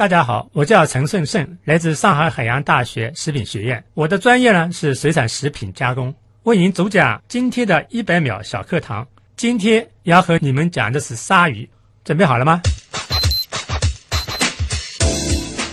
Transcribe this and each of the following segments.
大家好，我叫陈胜胜，来自上海海洋大学食品学院。我的专业呢是水产食品加工。为您主讲今天的一百秒小课堂。今天要和你们讲的是鲨鱼，准备好了吗？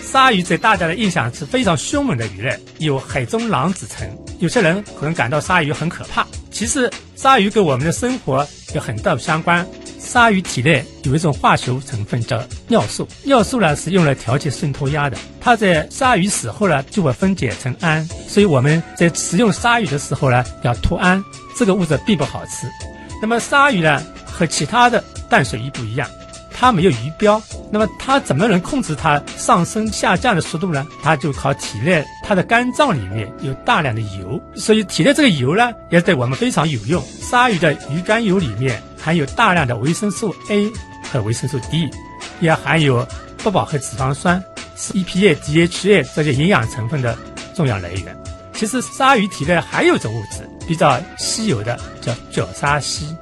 鲨鱼在大家的印象是非常凶猛的鱼类，有海中狼之称。有些人可能感到鲨鱼很可怕，其实鲨鱼跟我们的生活有很大的相关。鲨鱼体内有一种化学成分叫尿素，尿素呢是用来调节渗透压的。它在鲨鱼死后呢就会分解成氨，所以我们在食用鲨鱼的时候呢要脱氨，这个物质并不好吃。那么鲨鱼呢和其他的淡水鱼不一样，它没有鱼标。那么它怎么能控制它上升下降的速度呢？它就靠体内它的肝脏里面有大量的油，所以体内这个油呢也对我们非常有用。鲨鱼的鱼肝油里面。含有大量的维生素 A 和维生素 D，也含有不饱和脂肪酸、是 EPA、DHA 这些营养成分的重要来源。其实鲨鱼体内还有一种物质比较稀有的，叫角鲨烯，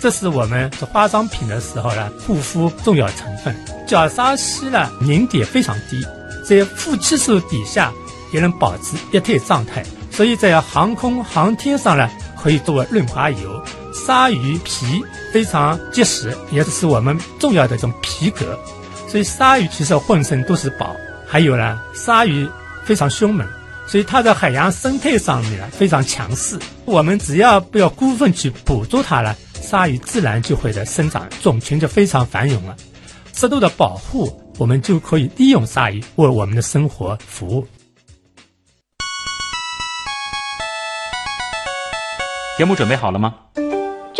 这是我们做化妆品的时候呢护肤重要成分。角鲨烯呢凝点非常低，在负七十度底下也能保持液态状态，所以在航空航天上呢可以作为润滑油。鲨鱼皮。非常结实，也是我们重要的一种皮革，所以鲨鱼其实浑身都是宝。还有呢，鲨鱼非常凶猛，所以它在海洋生态上面呢非常强势。我们只要不要过分去捕捉它了，鲨鱼自然就会的生长，种群就非常繁荣了。适度的保护，我们就可以利用鲨鱼为我们的生活服务。节目准备好了吗？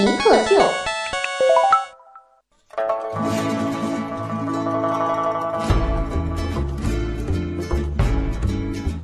极客秀，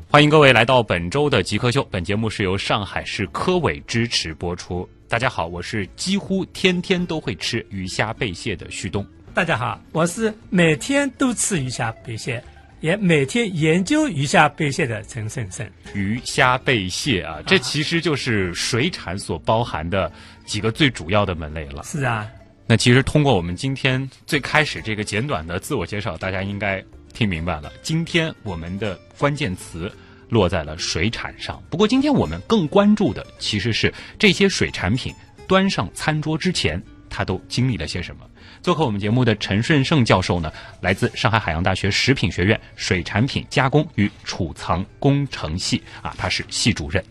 欢迎各位来到本周的极客秀。本节目是由上海市科委支持播出。大家好，我是几乎天天都会吃鱼虾贝蟹的旭东。大家好，我是每天都吃鱼虾贝蟹。也每天研究鱼虾贝蟹的陈胜胜，鱼虾贝蟹啊，这其实就是水产所包含的几个最主要的门类了。是啊，那其实通过我们今天最开始这个简短的自我介绍，大家应该听明白了。今天我们的关键词落在了水产上。不过今天我们更关注的其实是这些水产品端上餐桌之前，它都经历了些什么。做客我们节目的陈顺胜教授呢，来自上海海洋大学食品学院水产品加工与储藏工程系啊，他是系主任。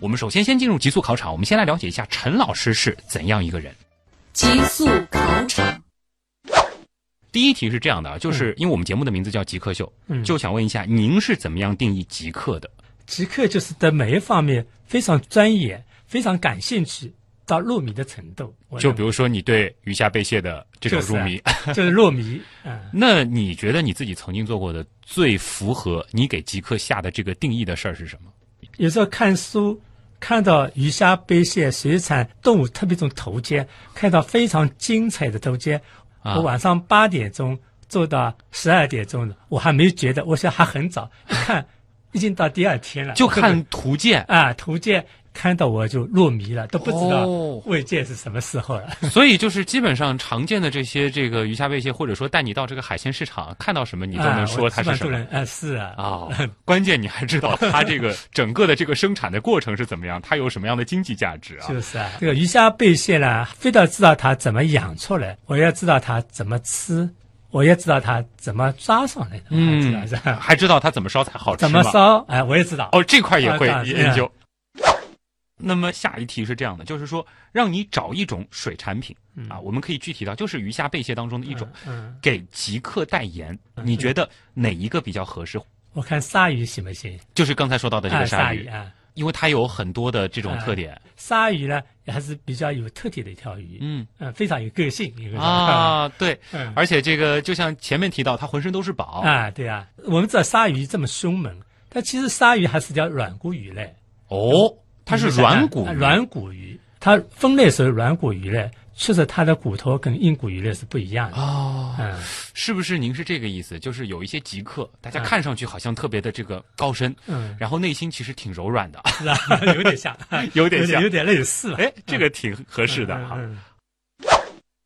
我们首先先进入极速考场，我们先来了解一下陈老师是怎样一个人。极速考场，第一题是这样的啊，就是因为我们节目的名字叫极客秀，就想问一下您是怎么样定义极客的？极客就是在每一方面非常专业，非常感兴趣。到入迷的程度，就比如说你对鱼虾贝蟹的这种入迷，就是 入迷。那你觉得你自己曾经做过的最符合你给极客下的这个定义的事儿是什么？有时候看书看到鱼虾贝蟹水产动物特别种头肩，看到非常精彩的头肩，我晚上八点钟做到十二点钟，我还没觉得，我想还很早，看已经到第二天了，就看图鉴。啊，图鉴。看到我就入迷了，都不知道未见是什么时候了。所以就是基本上常见的这些这个鱼虾贝蟹，或者说带你到这个海鲜市场看到什么，你都能说它是什么。啊，是啊。啊，关键你还知道它这个整个的这个生产的过程是怎么样，它有什么样的经济价值啊？就是啊，这个鱼虾贝蟹呢，非得知道它怎么养出来，我要知道它怎么吃，我也知道它怎么抓上来的。嗯，还知道它怎么烧才好吃怎么烧？哎，我也知道。哦，这块也会研究。那么下一题是这样的，就是说让你找一种水产品啊，我们可以具体到就是鱼虾贝蟹当中的一种，给极客代言，你觉得哪一个比较合适？我看鲨鱼行不行？就是刚才说到的这个鲨鱼啊，因为它有很多的这种特点。鲨鱼呢，也还是比较有特点的一条鱼，嗯。嗯，非常有个性，一个是啊，对，嗯。而且这个就像前面提到，它浑身都是宝。啊，对啊，我们知道鲨鱼这么凶猛，但其实鲨鱼还是条软骨鱼类，哦，它是软骨软骨鱼，它分类属于软骨鱼类，确实它的骨头跟硬骨鱼类是不一样的。哦，嗯，是不是您是这个意思？就是有一些极客，大家嗯看上去好像特别的这个高深，嗯然后内心其实挺柔软的。有点像，有点像 有点类似。哎，这个挺合适的哈。嗯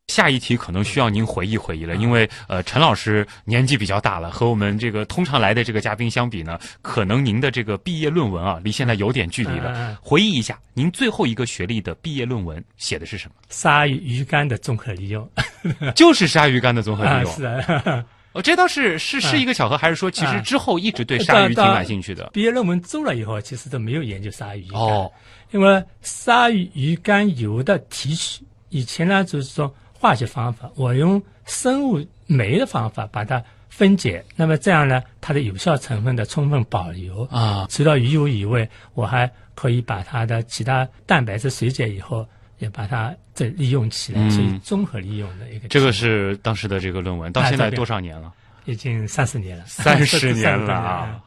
下一题可能需要您回忆回忆了，因为呃，陈老师年纪比较大了，和我们这个通常来的这个嘉宾相比呢，可能您的这个毕业论文啊，离现在有点距离了嗯。回忆一下，您最后一个学历的毕业论文写的是什么？鲨鱼鱼竿的综合利用 就是鲨鱼竿的综合利 啊，用。是啊。哦，这倒是是是一个巧合，还是说其实啊之后一直对鲨鱼挺感兴趣的？毕业论文做了以后，其实都没有研究鲨鱼哦，因为鲨鱼鱼肝油的提取，以前呢就是说化学方法，我用生物酶的方法把它分解，那么这样呢，它的有效成分的充分保留啊除了鱼油以外，我还可以把它的其他蛋白质水解以后，也把它再利用起来，嗯所以综合利用的一个。这个是当时的这个论文，到现在多少年了？已经三十年了，三十年了啊！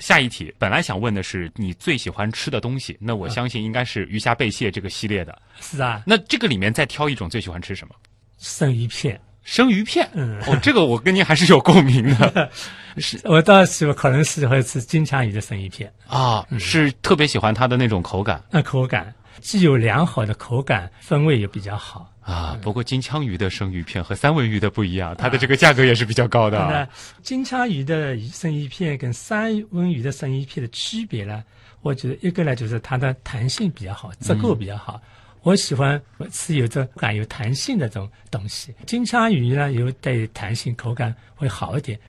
下一题，本来想问的是你最喜欢吃的东西，那我相信应该是鱼虾贝蟹这个系列的。是啊，那这个里面再挑一种最喜欢吃什么？生鱼片。生鱼片。嗯哦，这个我跟您还是有共鸣的 是我倒是可能喜欢吃金枪鱼的生鱼片，啊，是特别喜欢它的那种口感那口感既有良好的口感，风味也比较好。啊。不过金枪鱼的生鱼片和三文鱼的不一样，它的这个价格也是比较高的那啊。金枪鱼的生鱼片跟三文鱼的生鱼片的区别呢？我觉得一个呢就是它的弹性比较好，质构比较好。我喜欢吃有着感有弹性的这种东西。金枪鱼呢有带弹性，口感会好一点。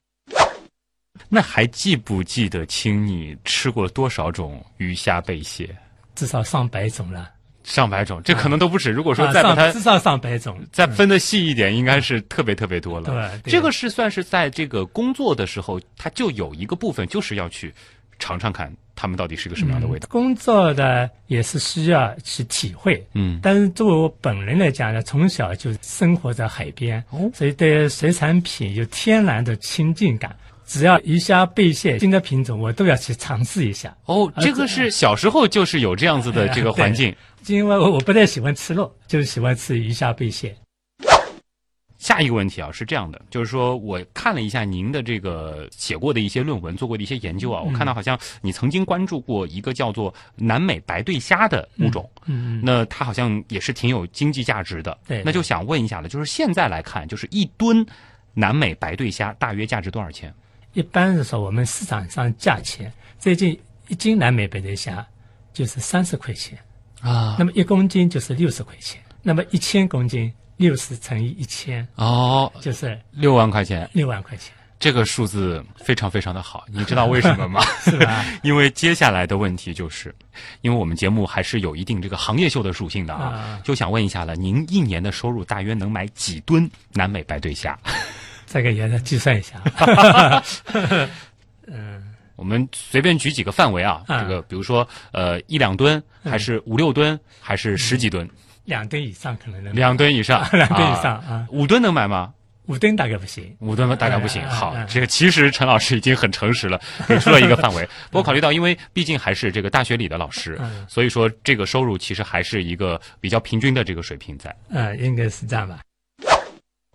那还记不记得清你吃过多少种鱼虾贝蟹？至少上百种了。上百种，这可能都不止。如果说啊再把它上至少上百种。再分的细一点，应该是特别特别多了。对对这个是算是在这个工作的时候，它就有一个部分就是要去尝尝看它们到底是个什么样的味道。工作的也是需要去体会，嗯但是作为我本人来讲呢，从小就生活在海边，哦所以对水产品有天然的亲近感。只要鱼虾贝蟹新的品种，我都要去尝试一下。哦，这个是小时候就是有这样子的这个环境。因为我我不太喜欢吃肉，就是喜欢吃鱼虾贝蟹。下一个问题啊，是这样的，就是说我看了一下您的这个写过的一些论文，做过的一些研究啊，我看到好像你曾经关注过一个叫做南美白对虾的物种，嗯，那它好像也是挺有经济价值的。对那就想问一下了，就是现在来看，就是一吨南美白对虾大约价值多少钱？一般是说，我们市场上价钱最近一斤南美白对虾就是三十块钱，啊。那么一公斤就是六十块钱，那么一千公斤六十乘以一千哦，就是六万块钱，六万块钱，这个数字非常非常的好，你知道为什么吗？是吧？因为接下来的问题就是，因为我们节目还是有一定这个行业秀的属性的啊啊，就想问一下了，您一年的收入大约能买几吨南美白对虾？这个也要计算一下。嗯我们随便举几个范围啊，啊这个比如说呃一两吨，还是五六吨，还是十几吨？两吨以上可能能，两吨以上，两吨以上啊，五吨能买吗？五吨大概不行。五吨大概不行。好哎，这个其实陈老师已经很诚实了，给出了一个范围。不过考虑到，因为毕竟还是这个大学里的老师，嗯所以说这个收入其实还是一个比较平均的这个水平在。嗯，应该是这样吧。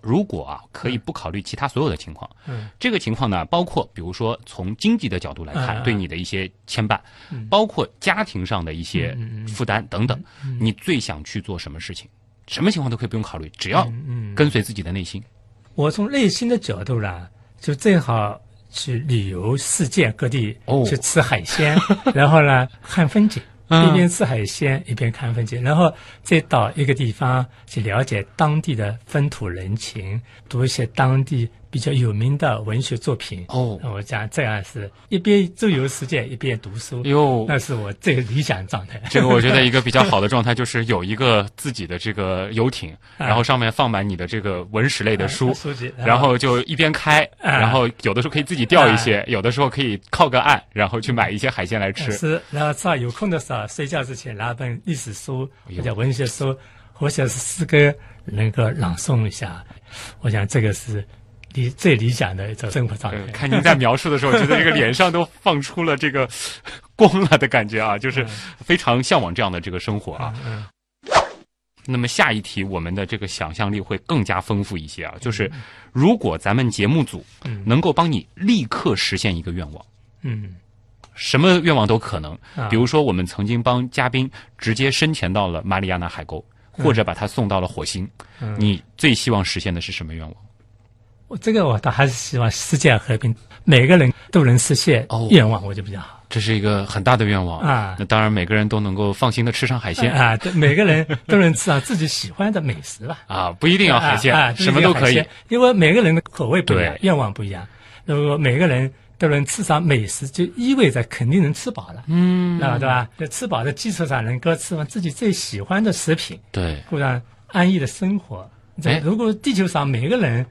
如果啊，可以不考虑其他所有的情况，嗯。这个情况呢，包括比如说从经济的角度来看，对你的一些牵绊，嗯。包括家庭上的一些负担等等，你最想去做什么事情？什么情况都可以不用考虑，只要跟随自己的内心。我从内心的角度呢，就最好去旅游世界各地，哦。去吃海鲜，然后呢看风景。一边吃海鲜一边看风景，然后再到一个地方去了解当地的风土人情，读一些当地比较有名的文学作品。哦那我讲这样是一边周游世界，一边读书，哟，那是我最理想状态。这个我觉得一个比较好的状态就是有一个自己的这个游艇，啊然后上面放满你的这个文史类的书。书籍，然后就一边开，啊然后有的时候可以自己钓一些，有的时候可以靠个岸，然后去买一些海鲜来吃。是，然后到有空的时候，睡觉之前拿本历史书哎呦或者文学书，或者是诗歌，能够朗诵一下。我想这个是理最理想的一种生活状呃态。看您在描述的时候，觉得这个脸上都放出了这个光了的感觉啊，就是非常向往这样的这个生活啊。嗯那么下一题，我们的这个想象力会更加丰富一些啊，就是如果咱们节目组嗯能够帮你立刻实现一个愿望。嗯什么愿望都可能，啊比如说我们曾经帮嘉宾直接深潜到了马里亚纳海沟，或者把他送到了火星。嗯你最希望实现的是什么愿望？我这个我倒还是希望世界和平，每个人都能实现哦愿望，我就比较好。这是一个很大的愿望啊那当然，每个人都能够放心的吃上海鲜 啊，对，每个人都能吃上自己喜欢的美食吧。啊，不一定要海鲜，啊啊什么都可以。因为每个人的口味不一样，愿望不一样。如果每个人都能吃上美食，就意味着肯定能吃饱了，嗯，那对吧？在吃饱的基础上，能够吃上自己最喜欢的食品，对，过上安逸的生活。这哎如果地球上每个人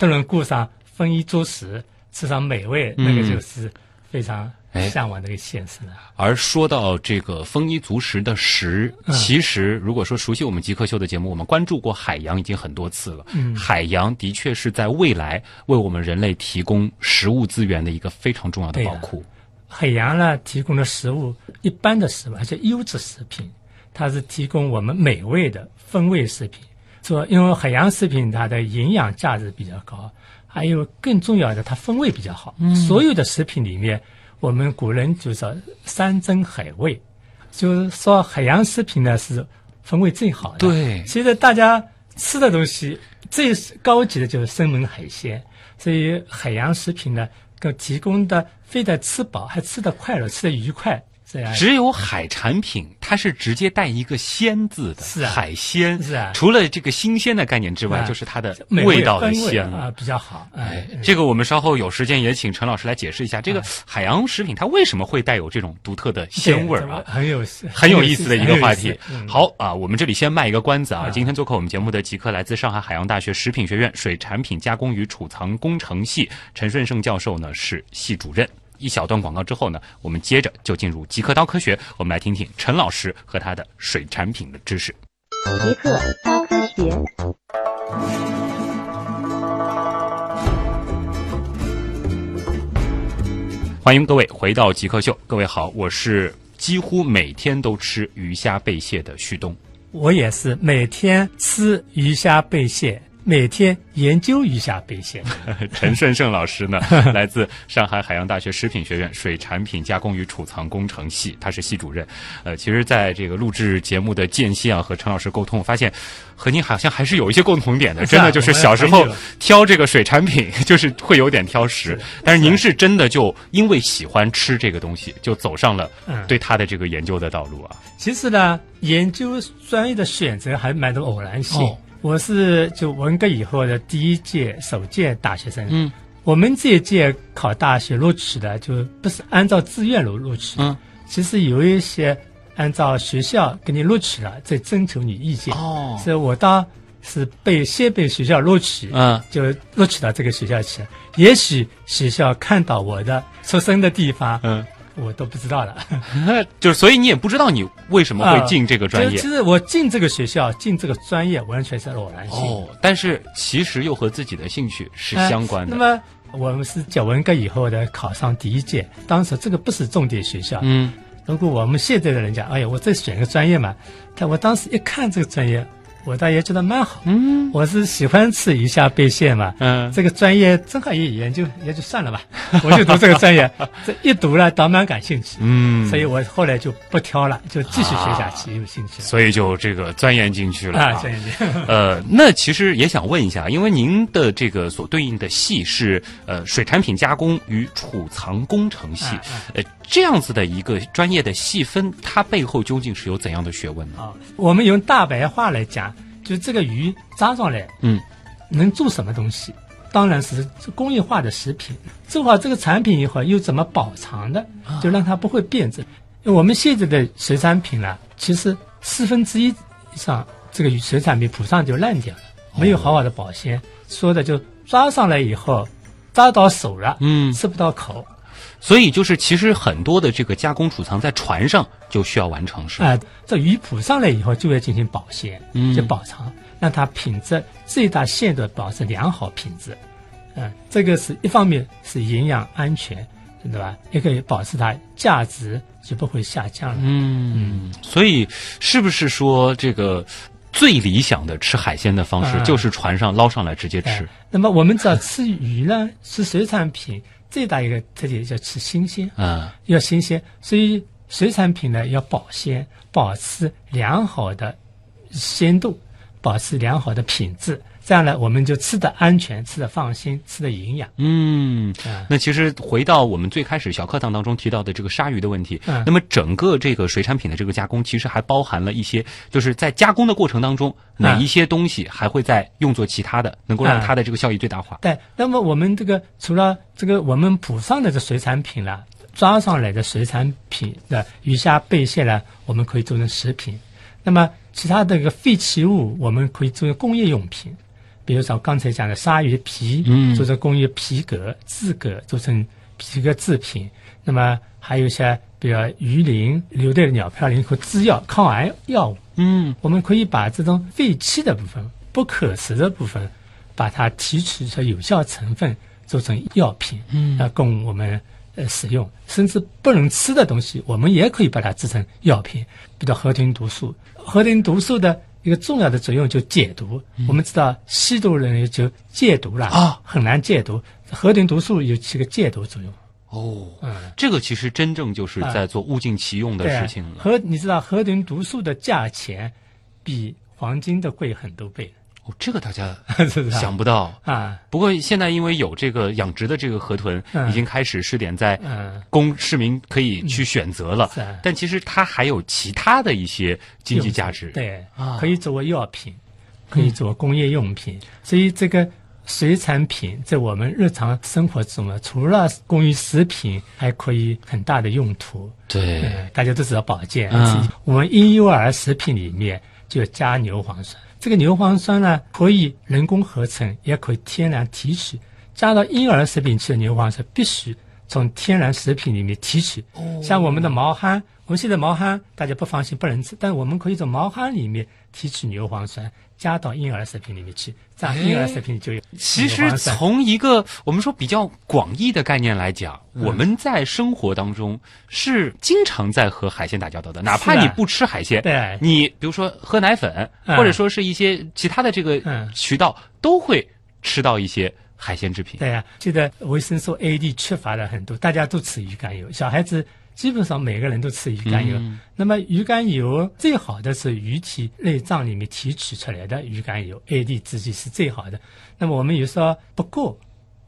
都能过上丰衣足食，吃上美味，嗯那个就是非常哎向往的一个现实了。而说到这个丰衣足食的食，嗯其实如果说熟悉我们极客秀的节目，我们关注过海洋已经很多次了。嗯海洋的确是在未来为我们人类提供食物资源的一个非常重要的宝库。海洋呢提供的食物，一般的食物，而且优质食品，它是提供我们美味的风味食品。说，因为海洋食品它的营养价值比较高，还有更重要的，它风味比较好。所有的食品里面，我们古人就说山珍海味，就是说海洋食品呢是风味最好的。对其实大家吃的东西最高级的就是生猛海鲜，所以海洋食品呢，更提供的非得吃饱，还吃得快乐，吃得愉快，只有海产品，它是直接带一个“鲜”字的，是啊海鲜。是啊除了这个新鲜的概念之外，啊就是它的味道的鲜啊比较好。哎哎，，这个我们稍后有时间也请陈老师来解释一下，啊这个海洋食品它为什么会带有这种独特的鲜味儿啊？很有很有意思的一个话题好啊，我们这里先卖一个关子啊。啊今天做客我们节目的极客来自上海海洋大学食品学院水产品加工与储藏工程系陈顺胜教授呢是系主任。一小段广告之后呢，我们接着就进入极客刀科学，我们来听听陈老师和他的水产品的知识。极客刀科学。欢迎各位回到极客秀，各位好，我是几乎每天都吃鱼虾贝蟹的旭东。我也是每天吃鱼虾贝蟹，每天研究一下贝线。陈顺胜老师呢，来自上海海洋大学食品学院水产品加工与储藏工程系，他是系主任。呃，其实，在这个录制节目的间隙啊，和陈老师沟通，我发现和您好像还是有一些共同点的。真的就是小时候挑这个水产品，就是会有点挑食。但是您是真的就因为喜欢吃这个东西，就走上了嗯对它的这个研究的道路啊。其实呢，研究专业的选择还蛮多偶然性。哦我是就文革以后的第一届首届大学生。嗯，我们这一届考大学录取的就不是按照志愿录录取，嗯，其实有一些按照学校给你录取了，再征求你意见。哦所以我当是被先被学校录取，嗯，就录取到这个学校去了。也许学校看到我的出生的地方，嗯，我都不知道了。就是所以你也不知道你为什么会进这个专业就其。实我进这个学校，进这个专业完全是偶然性。哦，但是其实又和自己的兴趣是哎相关的。那么我们是教文革以后的考上第一届，当时这个不是重点学校。嗯，如果我们现在的人讲，哎呀，我再选个专业嘛，但我当时一看这个专业，我倒也觉得蛮好。嗯。我是喜欢吃鱼虾贝蟹嘛，嗯，这个专业正好也研究，也就算了吧，我就读这个专业，这一读了倒蛮感兴趣，嗯，所以我后来就不挑了，就继续学下去，有兴趣。了所以就这个钻研进去了。啊，钻研进去。呃，那其实也想问一下，因为您的这个所对应的系是呃水产品加工与储藏工程系，呃这样子的一个专业的细分，它背后究竟是有怎样的学问呢？啊，我们用大白话来讲，就这个鱼抓上来，嗯，能做什么东西？当然是工业化的食品。做好这个产品以后，又怎么保藏的，就让它不会变质。我们现在的水产品呢，其实四分之一以上这个水产品铺上就烂掉了，没有好好的保鲜，说的就抓上来以后扎到手了，嗯吃不到口。所以就是其实很多的这个加工储藏在船上就需要完成，是吧？啊、这鱼捕上来以后就要进行保鲜，嗯就保藏，让它品质最大限度保持良好品质。嗯、这个是一方面是营养安全，对吧？也可以保持它价值就不会下降了。嗯，所以是不是说这个最理想的吃海鲜的方式啊就是船上捞上来直接哎吃？那么我们只要吃鱼呢，吃水产品最大一个特点叫吃新鲜，啊。要新鲜，所以水产品呢要保鲜，保持良好的鲜度，保持良好的品质，这样呢我们就吃的安全，吃的放心，吃的营养。嗯。啊、那其实回到我们最开始小课堂当中提到的这个鲨鱼的问题，嗯那么整个这个水产品的这个加工，其实还包含了一些，就是在加工的过程当中，哪一些东西还会再用作其他的，能够让嗯它的这个效益最大化。对，那么我们这个除了这个我们捕上的这水产品啦，抓上来的水产品的鱼虾贝蟹呢，我们可以做成食品。那么其他的一个废弃物，我们可以作为工业用品，比如说刚才讲的鲨鱼皮，嗯做成工业皮革、制革，做成皮革制品。那么还有一些，比如鱼鳞、留带的鸟嘌呤和制药、抗癌药物，嗯我们可以把这种废弃的部分、不可食的部分，把它提取出有效成分，做成药品，嗯那，供我们呃使用。甚至不能吃的东西，我们也可以把它制成药品，比如和平毒素。和平毒素的一个重要的作用就解毒。我们知道吸毒人就戒毒了啊，很难戒毒。河豚毒素有起个戒毒作用。哦，嗯，这个其实真正就是在做物尽其用的事情了。和你知道河豚毒素的价钱比黄金的贵很多倍，哦，这个大家？想不到。啊，不过现在因为有这个养殖的这个河豚，嗯已经开始试点在嗯，供市民可以去选择了。但其实它还有其他的一些经济价值。对啊，可以作为药品，可以作为工业用品，所以这个。水产品在我们日常生活中啊，除了供于食品，还可以很大的用途。对，嗯，大家都知道保健，嗯我们婴幼儿食品里面就加牛磺酸。这个牛磺酸呢，可以人工合成，也可以天然提取。加到婴儿食品去的牛磺酸，必须从天然食品里面提取。像我们的毛蚶，我们现在毛蚶大家不放心不能吃，但我们可以从毛蚶里面提取牛磺酸，加到婴儿食品里面去，这样婴儿食品就有其实从一个我们说比较广义的概念来讲，嗯。我们在生活当中是经常在和海鲜打交道的，哪怕你不吃海鲜，对。你比如说喝奶粉，嗯。或者说是一些其他的这个嗯。渠道，都会吃到一些海鲜制品。对呀、现在维生素 A、D 缺乏了很多，大家都吃鱼肝油，小孩子基本上每个人都吃鱼肝油。嗯那么鱼肝油最好的是鱼体内脏里面提取出来的鱼肝油，A、D 制剂是最好的。那么我们有时候不够，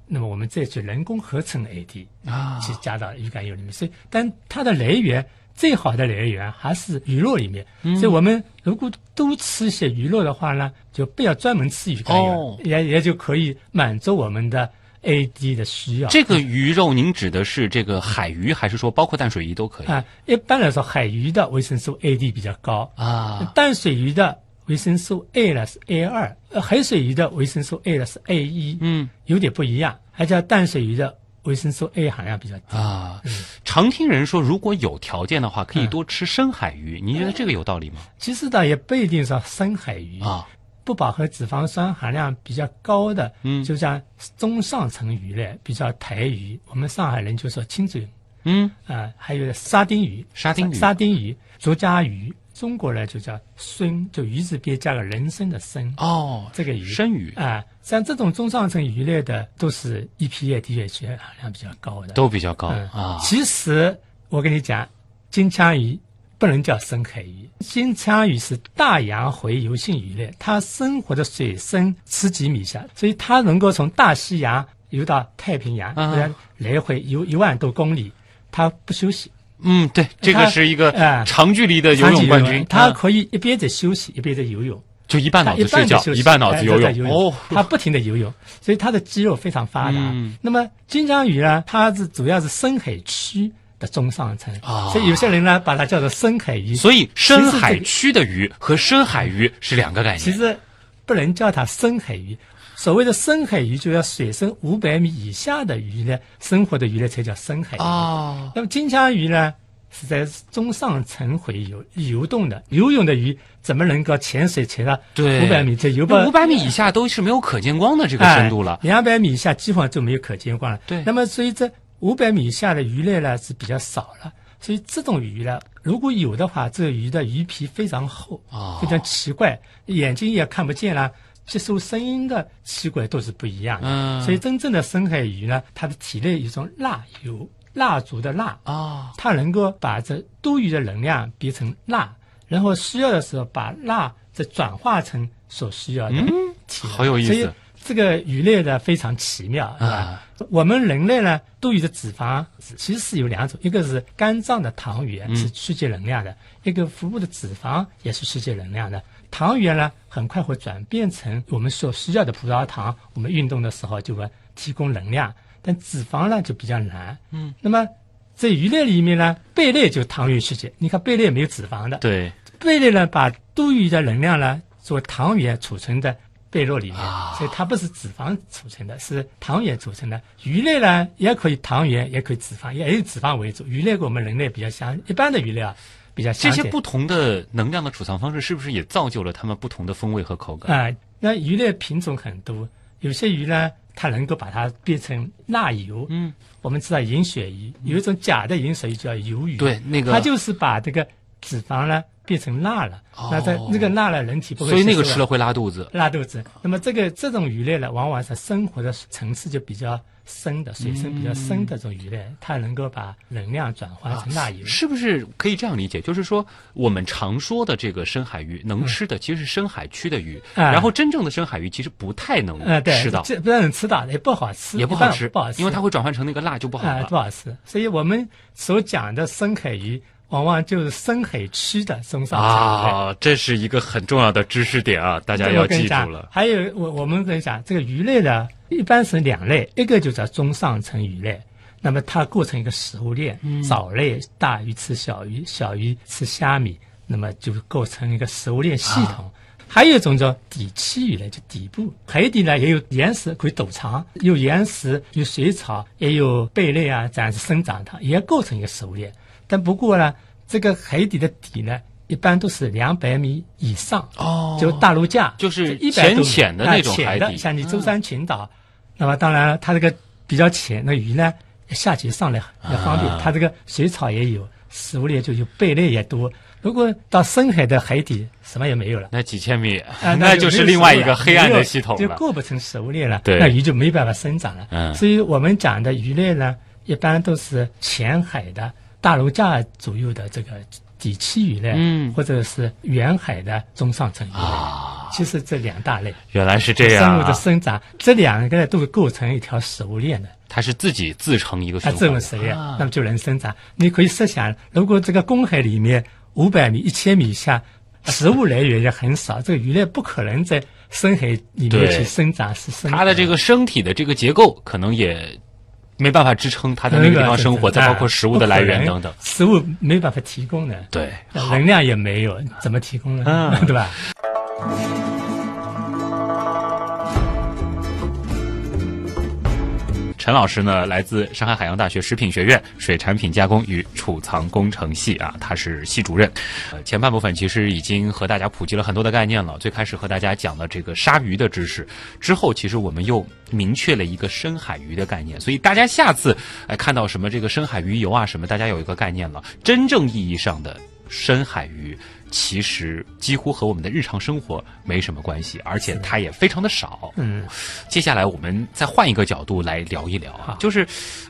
那么我们再去人工合成 A、D 啊去加到鱼肝油里面。所以，但它的来源最好的来源还是鱼肉里面。嗯所以我们如果多吃一些鱼肉的话呢，就不要专门吃鱼肝油，哦也也就可以满足我们的 A、D 的需要。这个鱼肉，您指的是这个海鱼，还是说包括淡水鱼都可以啊，一般来说，海鱼的维生素 A、D 比较高，啊？淡水鱼的维生素 A 呢是 A 二，呃，海水鱼的维生素 A 呢是 A 一，嗯有点不一样。还叫淡水鱼的维生素 A 含量比较低。啊，嗯常听人说，如果有条件的话，可以多吃深海鱼。您觉得这个有道理吗？其实呢，也不一定说深海鱼，啊，不饱和脂肪酸含量比较高的，嗯。就像中上层鱼类，比较台鱼，我们上海人就说青嘴嗯，啊、还有沙丁鱼，沙丁鱼。沙丁鱼、竹荚鱼，中国呢就叫参，就鱼字边加个人参的参，哦，这个鱼。生鱼。啊、像这种中上层鱼类的，都是 EPA、DHA 含量比较高的。都比较高嗯。啊。其实我跟你讲，金枪鱼不能叫深海鱼，金枪鱼是大洋洄游性鱼类，它生活的水深十几米下，所以它能够从大西洋游到太平洋，啊来回游一万多公里，它不休息。嗯，对，这个是一个哎长距离的游泳冠军，它啊可以一边在休息，一边在游泳。就一半脑子睡觉，一半脑子哎游泳。哦，它不停的游泳，所以它的肌肉非常发达。嗯那么金枪鱼呢，它是主要是深海区的中上层，啊所以有些人呢把它叫做深海鱼。所以深海区的鱼和深海鱼是两个概念。其实不能叫它深海鱼。所谓的深海鱼，就要水深五百米以下的鱼呢，生活的鱼呢才叫深海鱼。啊，那么金枪鱼呢，是在中上层回游游动的，游泳的鱼怎么能够潜水潜到对五百米？这游不五百米以下都是没有可见光的这个深度了。两百、米以下基本上就没有可见光了。对那么所以这五百米以下的鱼类呢是比较少了，所以这种鱼呢，如果有的话，这个鱼的鱼皮非常厚，哦非常奇怪，眼睛也看不见了。接收声音的器官都是不一样的，嗯所以真正的深海鱼呢，它的体内有一种蜡油，蜡烛的蜡，啊，它能够把这多余的能量变成蜡，然后需要的时候把蜡再转化成所需要的体能、好有意思所以这个鱼类呢非常奇妙，是吧？啊我们人类呢多余的脂肪其实是有两种，一个是肝脏的糖原嗯。是蓄积能量的，一个腹部的脂肪也是蓄积能量的。糖原呢很快会转变成我们所需要的葡萄糖，我们运动的时候就会提供能量，但脂肪呢就比较难。嗯，那么在鱼类里面呢，贝类就糖原蓄积，你看贝类没有脂肪的，对，贝类呢，把多余的能量呢作为糖原储存在贝肉里面，啊所以它不是脂肪组成的，是糖原组成的。鱼类呢，也可以糖原，也可以脂肪，也以脂肪为主。鱼类跟我们人类比较相，一般的鱼类啊比较这。些不同的能量的储藏方式，是不是也造就了它们不同的风味和口感？啊、那鱼类品种很多，有些鱼呢，它能够把它变成蜡油。嗯，我们知道银鳕鱼有一种假的银鳕鱼叫鱿鱼，对那个它就是把这个脂肪呢变成辣了。哦那在那个辣了，人体不会所以那个吃了会拉肚子。拉肚子。那么这个这种鱼类呢，往往是生活的层次就比较深的，水深比较深的这种鱼类，它能够把能量转化成钠油。是不是可以这样理解？就是说，我们常说的这个深海鱼能吃的，其实是深海区的鱼，嗯然后真正的深海鱼其实不太能吃到，，这不能吃到，也不好吃，也不好吃，不好吃，因为它会转换成那个辣就不好啊、了。不好吃。所以我们所讲的深海鱼，往往就是深海区的中上层。啊，这是一个很重要的知识点啊，大家要记住了。还有我我们跟你讲，这个鱼类呢，一般是两类，一个就叫中上层鱼类，那么它构成一个食物链，嗯藻类大鱼吃小鱼，小鱼吃虾米，那么就构成一个食物链系统。还有一种叫底栖鱼类，就底部海底呢也有岩石可以躲藏，有岩石，有水草，也有贝类啊这样子生长它，也构成一个食物链。但不过呢，这个海底的底呢，一般都是两百米以上，哦就大陆架，就是一百浅浅的那种海底浅的，像你舟山群岛。那么当然了，它这个比较浅，那鱼呢下去上来也方便，啊它这个水草也有，食物链就有，贝类也多。如果到深海的海底，什么也没有了。那几千米，啊，那就就是另外一个黑暗的系统了。就构不成食物链了。对那鱼就没办法生长了。嗯所以我们讲的鱼类呢，一般都是浅海的大陆架左右的这个底栖鱼类，嗯或者是远海的中上层鱼类。啊，其实这两大类原来是这样生物的啊！生长，这两个都是构成一条食物链的。它是自己自成一个循啊，环。这种实验，啊那么就能生长。你可以设想，如果这个公海里面五百米、一千米以下，食物来源也很少，这个鱼类不可能在深海里面去生长，是生它的这个身体的这个结构可能也没办法支撑他在那个地方生活，再包括食物的来源等等。，食物没办法提供的，对，能量也没有，怎么提供呢？嗯 对吧？陈老师呢，来自上海海洋大学食品学院水产品加工与储藏工程系啊，他是系主任。呃，前半部分其实已经和大家普及了很多的概念了。最开始和大家讲了这个鲨鱼的知识，之后其实我们又明确了一个深海鱼的概念。所以大家下次哎看到什么这个深海鱼油啊什么，大家有一个概念了。真正意义上的深海鱼。其实几乎和我们的日常生活没什么关系，而且它也非常的少。嗯，接下来我们再换一个角度来聊一聊啊，就是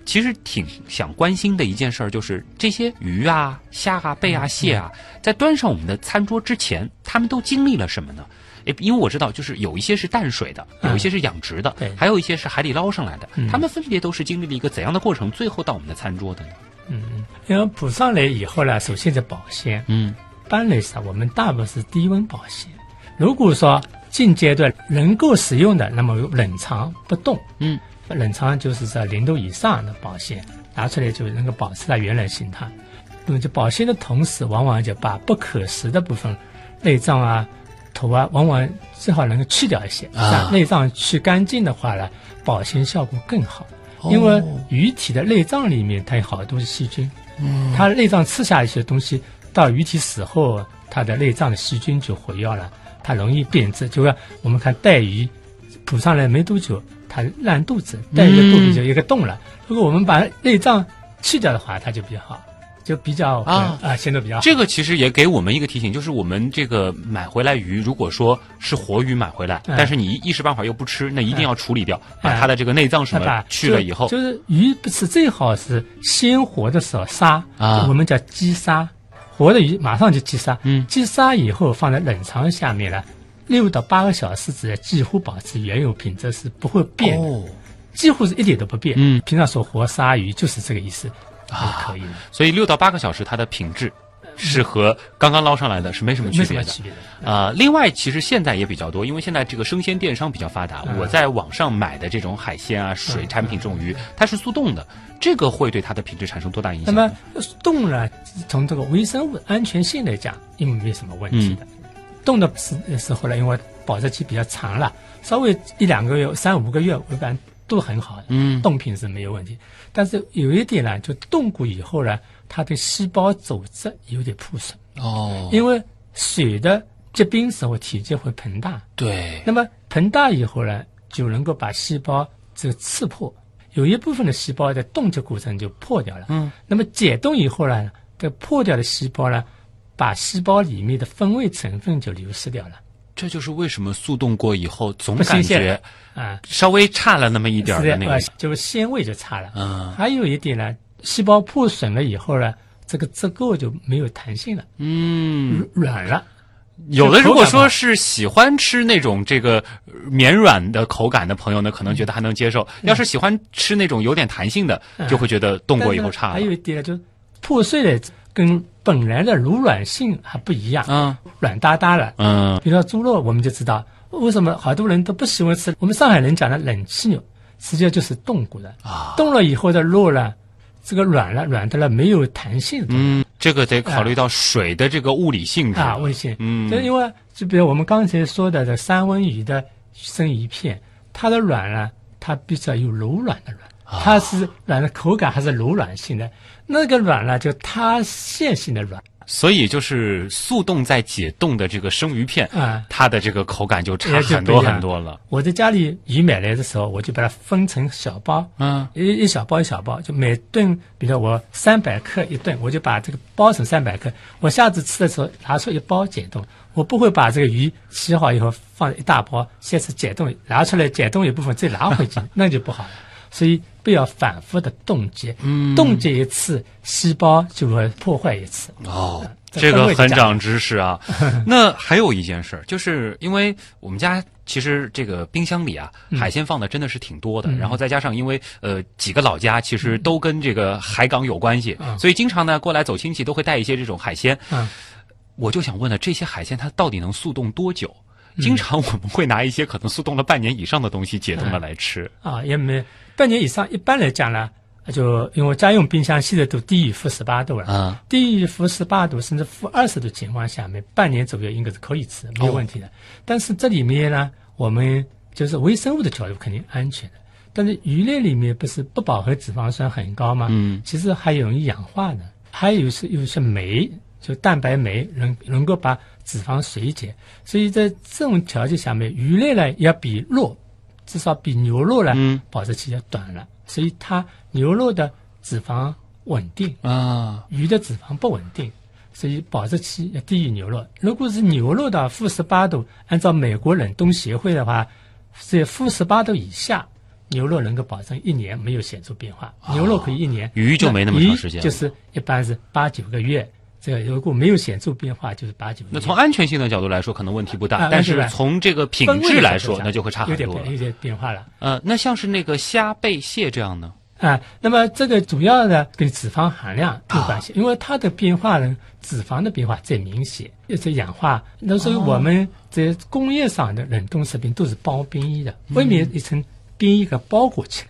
其实挺想关心的一件事儿，就是这些鱼啊、虾啊、贝啊、蟹啊，在端上我们的餐桌之前，他们都经历了什么呢？诶，因为我知道，就是有一些是淡水的，嗯。有一些是养殖的，对。还有一些是海底捞上来的，嗯。他们分别都是经历了一个怎样的过程，最后到我们的餐桌的呢？嗯，因为捕上来以后呢，首先是保鲜，嗯，一般来说，我们大部分是低温保鲜。如果说近阶段能够使用的，那么冷藏不动，嗯，冷藏就是在零度以上的保鲜，拿出来就能够保持它原来形态。那么就保鲜的同时，往往就把不可食的部分，内脏啊、头啊，往往最好能够去掉一些。啊内脏去干净的话呢，保鲜效果更好。因为鱼体的内脏里面它有好多是细菌，嗯，它内脏吃下一些东西，到鱼体死后，它的内脏的细菌就活跃了，它容易变质。就像我们看带鱼捕上来没多久，它烂肚子，带鱼的肚子就一个洞了。如果我们把内脏去掉的话，它就比较好，就比较啊啊，鲜度比较好。这个其实也给我们一个提醒，就是我们这个买回来鱼，如果说是活鱼买回来，嗯但是你一时半会儿又不吃，那一定要处理掉，把哎它的这个内脏什么它把去了以后，就就是鱼不是最好是鲜活的时候杀啊我们叫击杀，活的鱼马上就击杀，嗯。击杀以后放在冷藏下面呢，六到八个小时之内几乎保持原有品质是不会变的，哦，几乎是一点都不变。嗯，平常说活鲨鱼就是这个意思，啊可以的，所以六到八个小时它的品质是和刚刚捞上来的是没什么区别的。呃，另外，其实现在也比较多，因为现在这个生鲜电商比较发达，嗯。我在网上买的这种海鲜啊、水产品这种鱼，它是速冻的，这个会对它的品质产生多大影响那？么冻呢，从这个微生物安全性来讲，因为没什么问题嗯的。冻的时时候呢，因为保质期比较长了，稍微一两个月、三五个月，一般都很好的。嗯冻品是没有问题。但是有一点呢，就冻过以后呢，它的细胞组织有点破损，哦，因为水的结冰时候体积会膨大，对，那么膨大以后呢，就能够把细胞这个刺破，有一部分的细胞在冻结过程就破掉了。嗯，那么解冻以后呢，这破掉的细胞呢，把细胞里面的风味成分就流失掉了这就是为什么速冻过以后总感觉啊。稍微差了那么一点的那个，，就是鲜味就差了。嗯还有一点呢，细胞破损了以后呢，这个结构就没有弹性了，嗯，软了。有的如果说是喜欢吃那种这个呃绵软的口感的朋友呢，可能觉得还能接受；要是喜欢吃那种有点弹性的，嗯就会觉得冻过以后差了还。有一点呢，就是破碎的跟本来的柔软性还不一样，嗯软哒哒的。嗯比如说猪肉，我们就知道为什么好多人都不喜欢吃。我们上海人讲的冷气牛，实际上就是冻过的。啊冻了以后的肉呢，这个软了，软的了没有弹性嗯，这个得考虑到水的这个物理性质。啊，危险。嗯。就因为就比如我们刚才说的这三文鱼的生鱼片，它的软呢，它比较有柔软的软，啊。它是软的口感还是柔软性的。那个软呢，就塌陷性的软所以就是速冻再解冻的这个生鱼片，啊。它的这个口感就差很多很多了。我在家里鱼买来的时候，我就把它分成小包，嗯一一小包一小包，就每顿，比如说我三百克一顿，我就把这个包成三百克。我下次吃的时候拿出一包解冻，我不会把这个鱼洗好以后放一大包，先是解冻拿出来解冻一部分再拿回去，那就不好了。所以不要反复的冻结，嗯冻结一次，细胞就会破坏一次。哦，这这个很长知识啊。那还有一件事儿，就是因为我们家其实这个冰箱里啊，嗯海鲜放的真的是挺多的，然后再加上因为呃几个老家其实都跟这个海港有关系，嗯所以经常呢过来走亲戚都会带一些这种海鲜。嗯我就想问了，这些海鲜它到底能速冻多久？嗯经常我们会拿一些可能速冻了半年以上的东西解冻了来吃。啊，也没半年以上，一般来讲呢，就因为家用冰箱现在都低于负十八度了，嗯低于负十八度甚至负二十度情况下面，半年左右应该是可以吃，没有问题的。但是这里面呢，我们就是微生物的角度肯定安全的。但是鱼类里面不是不饱和脂肪酸很高吗？嗯，其实还容易氧化的，还有是有些酶，就蛋白酶能能够把脂肪水解。所以在这种条件下面，鱼类呢要比肉，至少比牛肉呢、嗯保质期要短了。所以它牛肉的脂肪稳定，啊，鱼的脂肪不稳定，所以保质期要低于牛肉。如果是牛肉的负十八度，按照美国冷冻协会的话，是负十八度以下，牛肉能够保证一年没有显著变化。牛肉可以一年，鱼就没那么长时间鱼就是一般是八九个月。这个如果没有显著变化，就是八九。那从安全性的角度来说，可能问题不大，但是从这个品质来说，那就会差很多了有点变。有点变化了。呃，那像是那个虾、贝、蟹这样呢？啊，那么这个主要呢跟脂肪含量有关系，因为它的变化呢，脂肪的变化最明显，一直氧化。那所以我们在工业上的冷冻食品都是包冰衣的，外面一层冰衣给包裹起来。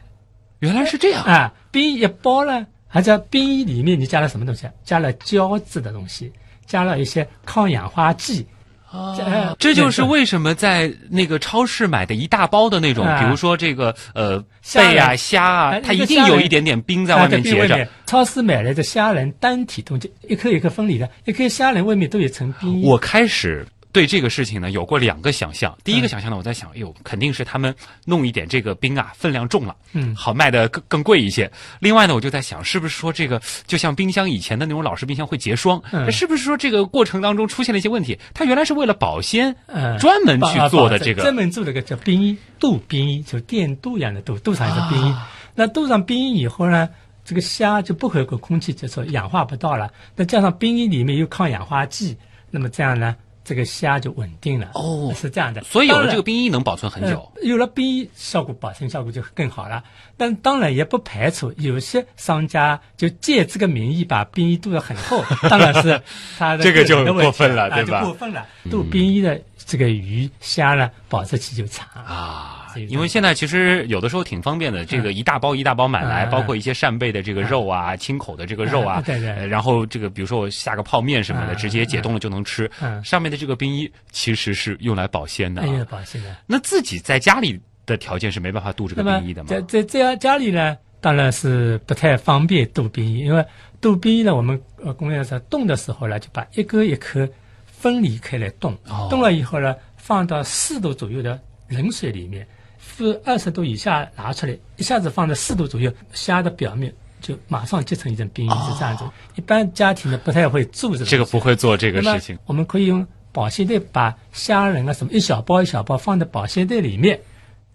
原来是这样。啊，冰衣一包呢，而在冰衣里面你加了什么东西？加了胶质的东西，加了一些抗氧化剂。哦，这就是为什么在那个超市买的一大包的那种，啊比如说这个呃虾贝啊、虾啊，哎它一定有一点点冰在外面结着。。超市买来的虾仁单体冻结，一颗一颗分离的，一颗虾仁外面都有层冰衣。我开始对这个事情呢有过两个想象。第一个嗯想象呢，我在想，哎呦，肯定是他们弄一点这个冰啊，分量重了，嗯好卖的更更贵一些。另外呢，我就在想，是不是说这个就像冰箱以前的那种老式冰箱会结霜，嗯是不是说这个过程当中出现了一些问题？它原来是为了保鲜，呃专门去做的这个专门做了个叫冰衣镀冰衣，就电镀一样的镀，镀上一个冰衣。啊那镀上冰衣以后呢，这个虾就不会跟空气接触，氧化不到了。那加上冰衣里面有抗氧化剂，那么这样呢，这个虾就稳定了。哦是这样的。所以有了这个冰衣能保存很久。呃有了冰衣，效果保存效果就更好了。但当然也不排除有些商家就借这个名义把冰衣镀得很厚，当然是他的这个就过分了啊对吧就过分了。镀冰衣的这个鱼虾呢，保质期就长啊因为现在其实有的时候挺方便的，这个一大包一大包买来，嗯包括一些扇贝的这个肉啊、清口的这个肉啊，嗯对对呃然后这个比如说我下个泡面什么的，嗯直接解冻了就能吃。嗯上面的这个冰衣其实是用来保鲜的哎呀啊。，保鲜的。那自己在家里的条件是没办法度这个冰衣的吗？在在这样家里呢，当然是不太方便镀冰衣，因为镀冰衣呢，我们呃工业上冻的时候呢，就把一颗一颗分离开来冻，哦冻了以后呢，放到四度左右的冷水里面，负二十度以下拿出来，一下子放在四度左右，虾的表面就马上结成一层冰衣，是这样子。一般家庭呢不太会做这个哦这个不会做这个事情。我们可以用保鲜袋把虾仁啊什么一小包一小包放在保鲜袋里面，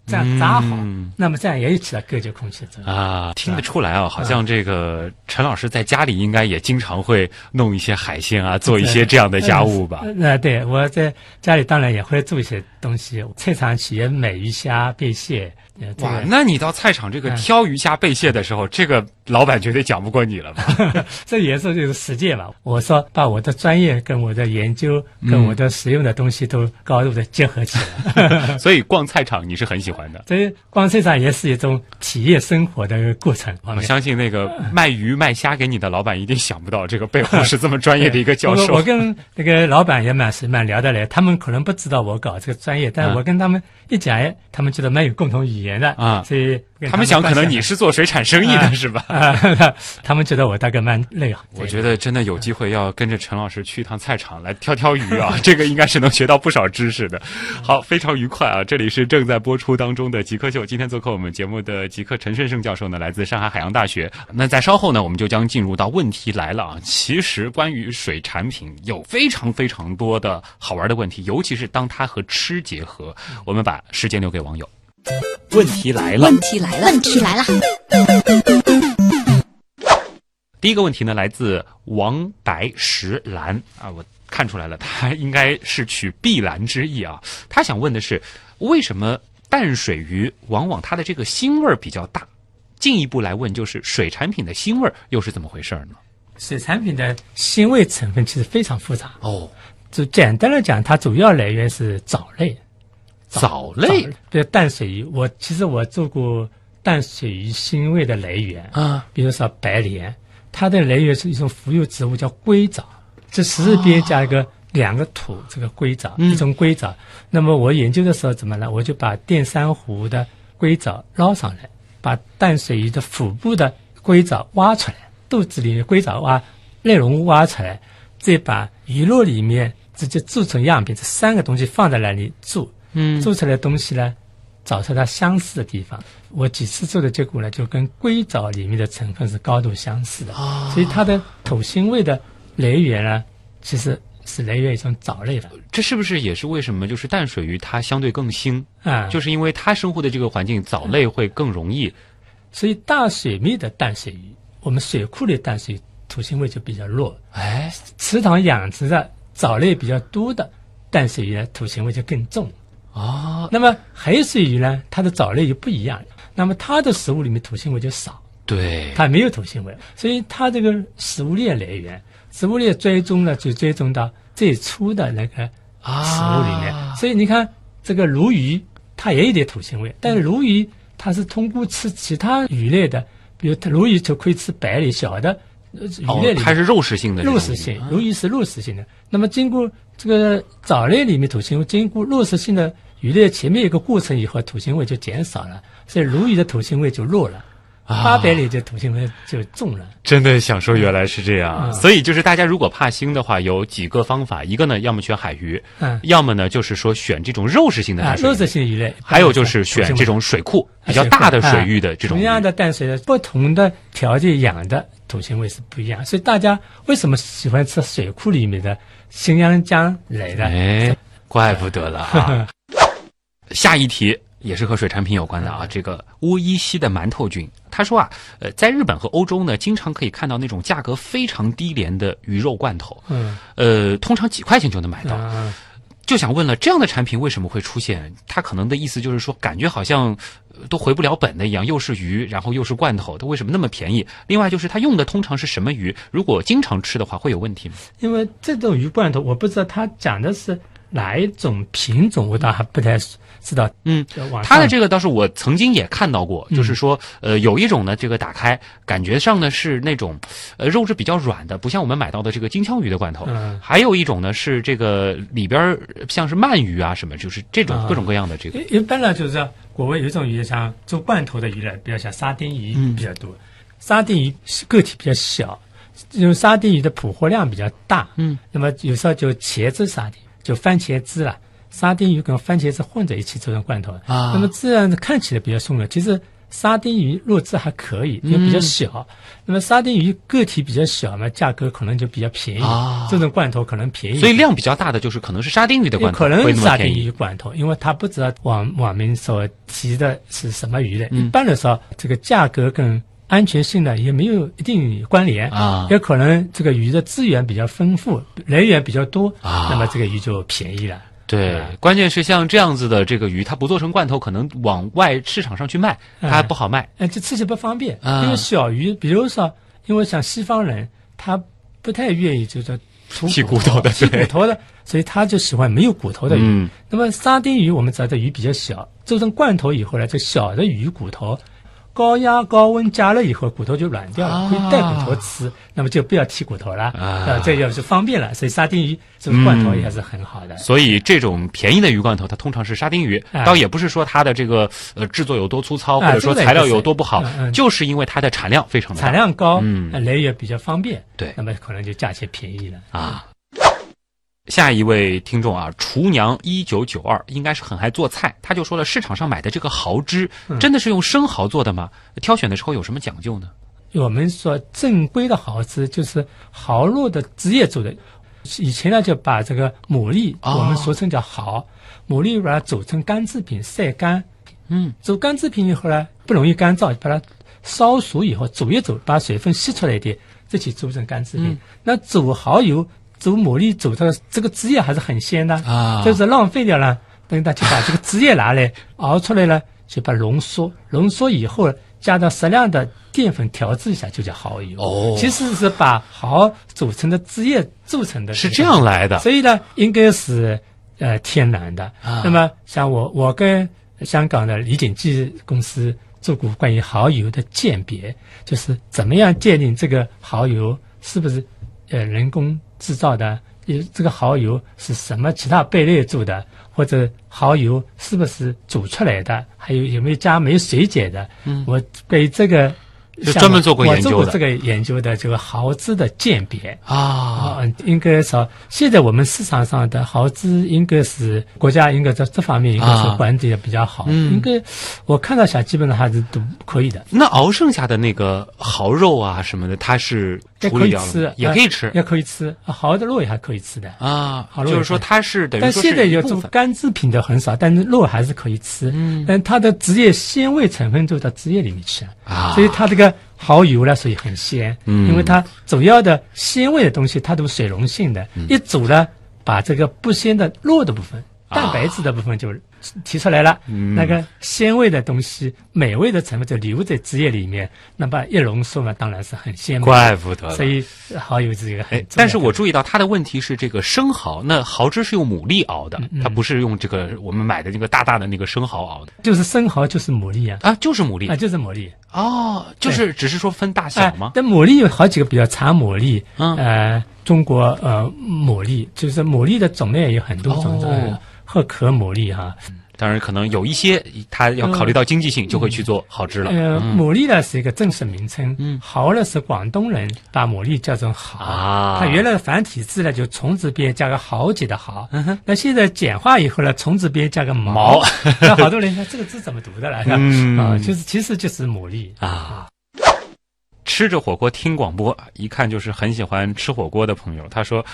这样扎好，嗯那么这样也有起到隔绝空气的作用。啊，听得出来啊，好像这个陈老师在家里应该也经常会弄一些海鲜啊，做一些这样的家务吧？呃，那对我在家里当然也会做一些东西，菜场企业买鱼虾、贝蟹，哇，那你到菜场这个嗯挑鱼虾贝蟹的时候，这个老板绝对讲不过你了吧？这也是就是实践嘛。我说把我的专业跟我的研究嗯跟我的实用的东西都高度的结合起来。所以逛菜场你是很喜欢的。这逛菜场也是一种体验生活的过程。我相信那个卖鱼卖虾给你的老板一定想不到，这个背后是这么专业的一个教授我我。跟那个老板也蛮是蛮聊得来，他们可能不知道我搞这个专业，但我跟他们一讲，哎，他们觉得蛮有共同语言的啊所以跟他们想可能你是做水产生意的是吧？啊，他们觉得我大概蛮累啊。我觉得真的有机会要跟着陈老师去一趟菜场来挑挑鱼啊，这个应该是能学到不少知识的。好，非常愉快啊！这里是正在播出当中的极客秀，今天做客我们节目的极客陈顺胜教授呢，来自上海海洋大学。那在稍后呢，我们就将进入到问题来了啊。其实关于水产品有非常非常多的好玩的问题，尤其是当它和吃结合。我们把时间留给网友。问题来了，问题来了，问题来了，第一个问题呢，来自王白石兰啊，我看出来了，他应该是取碧蓝之意啊。他想问的是，为什么淡水鱼往往它的这个腥味儿比较大？进一步来问，就是水产品的腥味儿又是怎么回事儿呢？水产品的腥味成分其实非常复杂。哦，就简单来讲，它主要来源是藻类。藻类比如淡水鱼，我其实我做过淡水鱼腥味的来源，啊，比如说白莲，它的来源是一种浮游植物叫硅藻，这十字边加一个、两个土，这个硅藻，嗯一种硅藻。那么我研究的时候怎么呢？我就把电珊瑚的硅藻捞上来，把淡水鱼的腹部的硅藻挖出来，肚子里的硅藻挖内容挖出来，再把鱼肉里面直接做成样品，这三个东西放在那里做，嗯。做出来的东西呢，找出它相似的地方。我几次做的结果呢，就跟硅藻里面的成分是高度相似的，所以它的土腥味的来源呢，其实是来源于一种藻类的。这是不是也是为什么就是淡水鱼它相对更腥？啊，就是因为它生活的这个环境，藻类会更容易。所以大水面的淡水鱼，我们水库里的淡水鱼土腥味就比较弱，哎。池塘养殖的藻类比较多的淡水鱼呢，土腥味就更重。啊那么海水鱼呢，它的藻类就不一样，那么它的食物里面土腥味就少。对，它没有土腥味，所以它这个食物链来源，食物链追踪呢，就追踪到最初的那个食物里面。啊所以你看，这个鲈鱼它也有点土腥味，但是鲈鱼它是通过吃其他鱼类的，比如它鲈鱼就可以吃白类小的呃鱼哦类里面。它是肉食性的肉食性，鲈鱼是肉食性的。那么经过这个藻类里面土腥味，经过肉食性的鱼类前面一个过程以后，土腥味就减少了，所以鲈鱼的土腥味就弱了，啊八百里的土腥味就重了。真的想说原来是这样，嗯所以就是大家如果怕腥的话，有几个方法，一个呢，要么选海鱼，嗯要么呢就是说选这种肉食性的啊，淡水鱼，肉食性鱼类，还有就是选这种水库比较大的水域的这种鱼同样的淡水的不同的条件养的土腥味是不一样，所以大家为什么喜欢吃水库里面的新阳江来的？哎，怪不得了哈。下一题也是和水产品有关的啊，这个乌伊西的馒头菌，他说啊，呃，在日本和欧洲呢，经常可以看到那种价格非常低廉的鱼肉罐头，嗯呃，通常几块钱就能买到。嗯，就想问了，这样的产品为什么会出现？他可能的意思就是说，感觉好像呃都回不了本的一样，又是鱼，然后又是罐头，它为什么那么便宜？另外就是它用的通常是什么鱼？如果经常吃的话，会有问题吗？因为这种鱼罐头，我不知道他讲的是哪一种品种，我倒还不太知道。嗯它的这个倒是我曾经也看到过，嗯就是说，呃，有一种呢，这个打开感觉上呢是那种，呃，肉质比较软的，不像我们买到的这个金枪鱼的罐头。嗯还有一种呢是这个里边儿像是鳗鱼啊什么，就是这种啊各种各样的这个。一一般呢，就是国外有一种鱼，像做罐头的鱼类，比较像沙丁鱼嗯比较多。沙丁鱼个体比较小，因为沙丁鱼的捕获量比较大。嗯，那么有时候就茄子沙丁，就番茄汁了，沙丁鱼跟番茄汁混在一起做成罐头。啊那么这样看起来比较松软，其实沙丁鱼肉质还可以，因为比较小。那么沙丁鱼个体比较小嘛，价格可能就比较便宜。啊这种罐头可能便宜。所以量比较大的就是可能是沙丁鱼的罐头，可能会那么沙丁鱼罐头，因为它不知道网网民所提的是什么鱼类。嗯一般来说，这个价格跟安全性呢也没有一定关联啊也可能这个鱼的资源比较丰富，来源比较多啊那么这个鱼就便宜了。对啊，关键是像这样子的这个鱼，它不做成罐头，可能往外市场上去卖，它还不好卖。哎，这吃起不方便，啊因为小鱼，比如说，因为像西方人，他不太愿意就是吐剔骨头的剔骨头的，所以他就喜欢没有骨头的鱼。嗯那么沙丁鱼，我们知道这鱼比较小，做成罐头以后呢，这小的鱼骨头。高压高温加热以后，骨头就软掉了，啊可以带骨头吃，那么就不要剔骨头了，啊呃，这就是方便了。所以沙丁鱼这个罐头也是很好的。所以这种便宜的鱼罐头，它通常是沙丁鱼，哎倒也不是说它的这个呃制作有多粗糙，或哎者说材料有多不好就是因为它的产量非常的大产量高，嗯呃来源比较方便，对那么可能就价钱便宜了。啊。下一位听众啊，厨娘一九九二应该是很爱做菜，他就说了，市场上买的这个蚝汁嗯真的是用生蚝做的吗？挑选的时候有什么讲究呢？我们说正规的蚝汁就是蚝肉的汁液做的。以前呢，就把这个牡蛎，哦我们俗称叫蚝，牡蛎把它煮成干制品，晒干。嗯，煮干制品以后呢，不容易干燥，把它烧熟以后煮一煮，把水分吸出来一点，这起煮成干制品。嗯那煮蚝油、煮牡蛎煮的这个汁液还是很鲜的啊就是浪费掉了。等他就把这个汁液拿来 熬出来了，就把浓缩，浓缩以后加上适量的淀粉调制一下，就叫蚝油。哦其实是把蚝组成的汁液做成的，是这样来的所以呢，应该是呃天然的。啊那么像我我跟香港的李锦记公司做过关于蚝油的鉴别，就是怎么样鉴定这个蚝油是不是呃人工制造的，有这个蚝油是什么其他贝类做的，或者蚝油是不是煮出来的，还有有没有加没水解的。嗯，我对这个就专门做过研究的。做过这个研究的这个蚝汁的鉴别。啊。啊，应该说，现在我们市场上的蚝汁应该是国家应该在这方面应该是啊。管理的比较好，嗯。应该我看到下基本上还是都可以的，那熬剩下的那个蚝肉啊什么的，它是也可以吃，也可以吃呃也可以吃，蚝的肉也还可以吃的。啊，好肉就是说它是等于但说现在有做是一部分干制品的很少，但是肉还是可以吃。嗯但它的汁液鲜味成分就到汁液里面去了，啊所以它这个蚝油呢，所以很鲜。嗯因为它主要的鲜味的东西，它都是水溶性的，嗯一煮呢，把这个不鲜的肉的部分、啊蛋白质的部分就提出来了，嗯。那个鲜味的东西、美味的成分就留在汁液里面，那么一浓缩嘛，当然是很鲜美。怪不得所以蚝油这个很哎，但是我注意到他的问题是这个生蚝，那蚝汁是用牡蛎熬的，嗯它不是用这个我们买的那个大大的那个生蚝熬的。就是生蚝就是牡蛎啊，啊，就是牡蛎。啊就是牡蛎。哦，就是只是说分大小哎吗？但牡蛎有好几个，比较长牡蛎，嗯。呃，中国呃牡蛎，就是牡蛎的种类也有很多种，哦呃褐壳牡蛎哈。当然，可能有一些他要考虑到经济性，就会去做蚝汁了。呃，嗯牡蛎呢是一个正式名称，嗯蚝呢是广东人把牡蛎叫成蚝。啊它原来的繁体字呢就虫字边加个豪杰的豪，那现在简化以后呢，虫字边加个毛毛，那好多人说这个字怎么读的了？是吧嗯啊，就是其实就是牡蛎啊。吃着火锅听广播，一看就是很喜欢吃火锅的朋友。他说，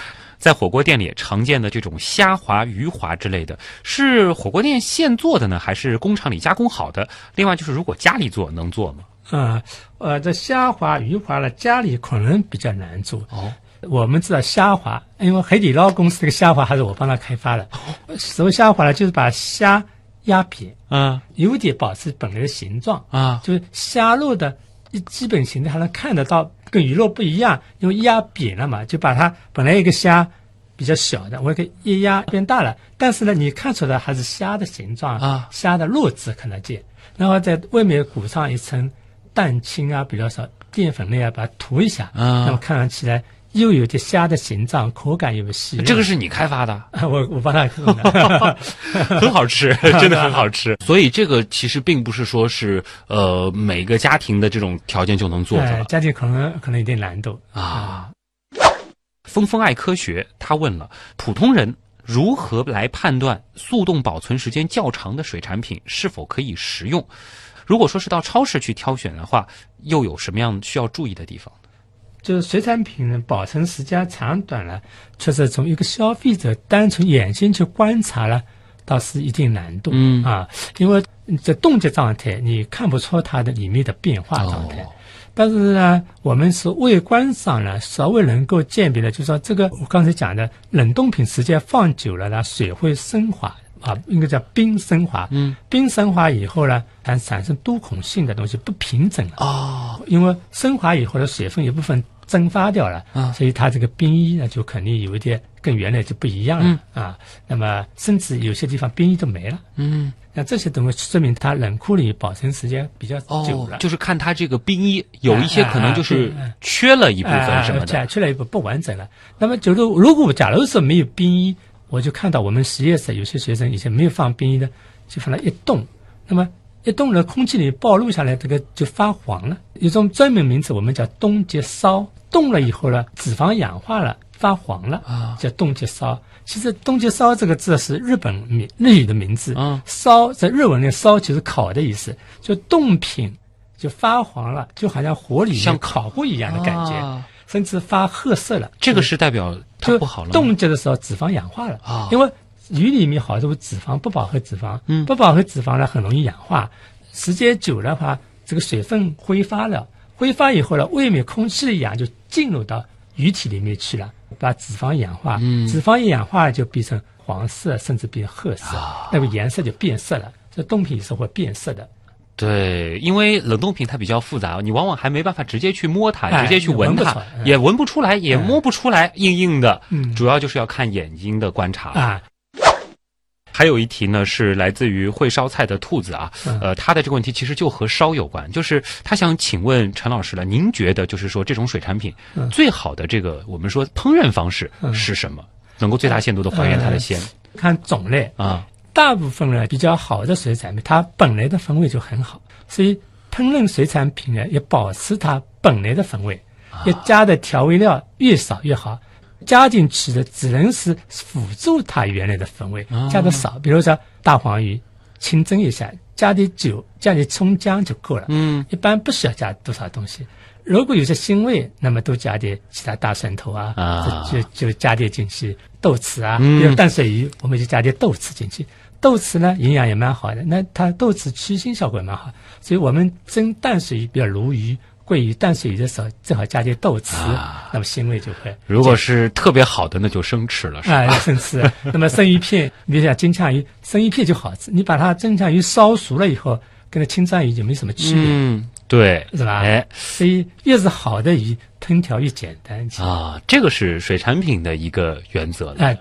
在火锅店里常见的这种虾滑、鱼滑之类的，是火锅店现做的呢，还是工厂里加工好的？另外就是，如果家里做能做吗？啊，呃，这虾滑、鱼滑呢，家里可能比较难做。哦，我们知道虾滑，因为海底捞公司这个虾滑还是我帮他开发的。所谓虾滑呢，就是把虾压扁，啊有点保持本来的形状，啊就是虾肉的基本形态还能看得到，跟鱼肉不一样，因为压扁了嘛，就把它本来一个虾比较小的，我给一压变大了，但是呢，你看出来还是虾的形状啊。虾的肉质看得见，然后在外面裹上一层蛋清啊，比较少淀粉类啊，把它涂一下，啊。那么看上起来又有点虾的形状，口感又细。这个是你开发的，我我帮他弄的，很好吃，真的很好吃。所以这个其实并不是说是呃每个家庭的这种条件就能做的家庭可能可能有点难度啊。峰峰爱科学，他问了普通人如何来判断速冻保存时间较长的水产品是否可以食用？如果说是到超市去挑选的话，又有什么样需要注意的地方？就是水产品呢，保存时间长短呢，确实从一个消费者单纯眼睛去观察了，倒是一定难度。嗯啊，因为在冻结状态，你看不出它的里面的变化状态。哦但是呢，我们是外观上呢，稍微能够鉴别的，就是说这个我刚才讲的冷冻品时间放久了呢，水会升华啊，应该叫冰升华。嗯，冰升华以后呢，产产生多孔性的东西，不平整了。哦，因为升华以后的水分一部分蒸发掉了，啊。所以它这个冰衣呢就肯定有一点跟原来就不一样了、啊。那么甚至有些地方冰衣都没了，嗯，那这些东西说明它冷库里保存时间比较久了，，哦就是看它这个冰衣有一些可能就是缺了一部分什么的。减去了一部分不完整了。那么就是如果假如说没有冰衣，我就看到我们实验室有些学生以前没有放冰衣的，就放了一冻，那么一冻了，空气里暴露下来，这个就发黄了。有种专门名词，我们叫冻结烧。冻了以后呢，脂肪氧化了，发黄了啊叫冻结烧。其实“冻结烧”这个字是日本名日语的名字。啊烧在日文里，烧就是烤的意思，就冻品就发黄了，就好像火里像烤过一样的感觉。啊甚至发褐色了。这个是代表它不好了冻结的时候脂肪氧化了啊因为鱼里面好多脂肪不饱和脂肪，嗯。不饱和脂肪呢很容易氧化，时间久了的话，这个水分挥发了，挥发以后呢，外面空气的氧就进入到鱼体里面去了，把脂肪氧化，嗯。脂肪一氧化就变成黄色，甚至变褐色，啊。那个颜色就变色了。这冻品是会变色的，对，因为冷冻品它比较复杂，你往往还没办法直接去摸它，哎直接去闻它也闻不出来，也摸不出来，硬硬的。嗯。主要就是要看眼睛的观察。啊，还有一题呢，是来自于会烧菜的兔子啊，嗯呃，他的这个问题其实就和烧有关，就是他想请问陈老师了，您觉得就是说这种水产品、嗯最好的这个我们说烹饪方式嗯是什么？能够最大限度的还原它的鲜、看种类，啊？大部分呢比较好的水产品，它本来的风味就很好，所以烹饪水产品呢也保持它本来的风味，要加的调味料越少越好。加进去的只能是辅助它原来的风味，加的少，比如说大黄鱼，清蒸一下，加点酒，加点葱姜就够了。嗯，一般不需要加多少东西。如果有些腥味，那么多加点其他大蒜头啊，啊就就就加点进去豆豉啊，嗯比如淡水鱼，我们就加点豆豉进去。豆豉呢，营养也蛮好的，那它豆豉去腥效果也蛮好，所以我们蒸淡水鱼，比如鲈鱼、桂鱼、淡水鱼的时候，正好加点豆豉，啊那么腥味就会。如果是特别好的，那就生吃了，是吧？啊，生吃。那么生鱼片，比如像金枪鱼，生鱼片就好吃。你把它金枪鱼烧熟了以后，跟那清蒸鱼就没什么区别，嗯，对，是吧？哎所以越是好的鱼，烹调越简单。啊，这个是水产品的一个原则了。哎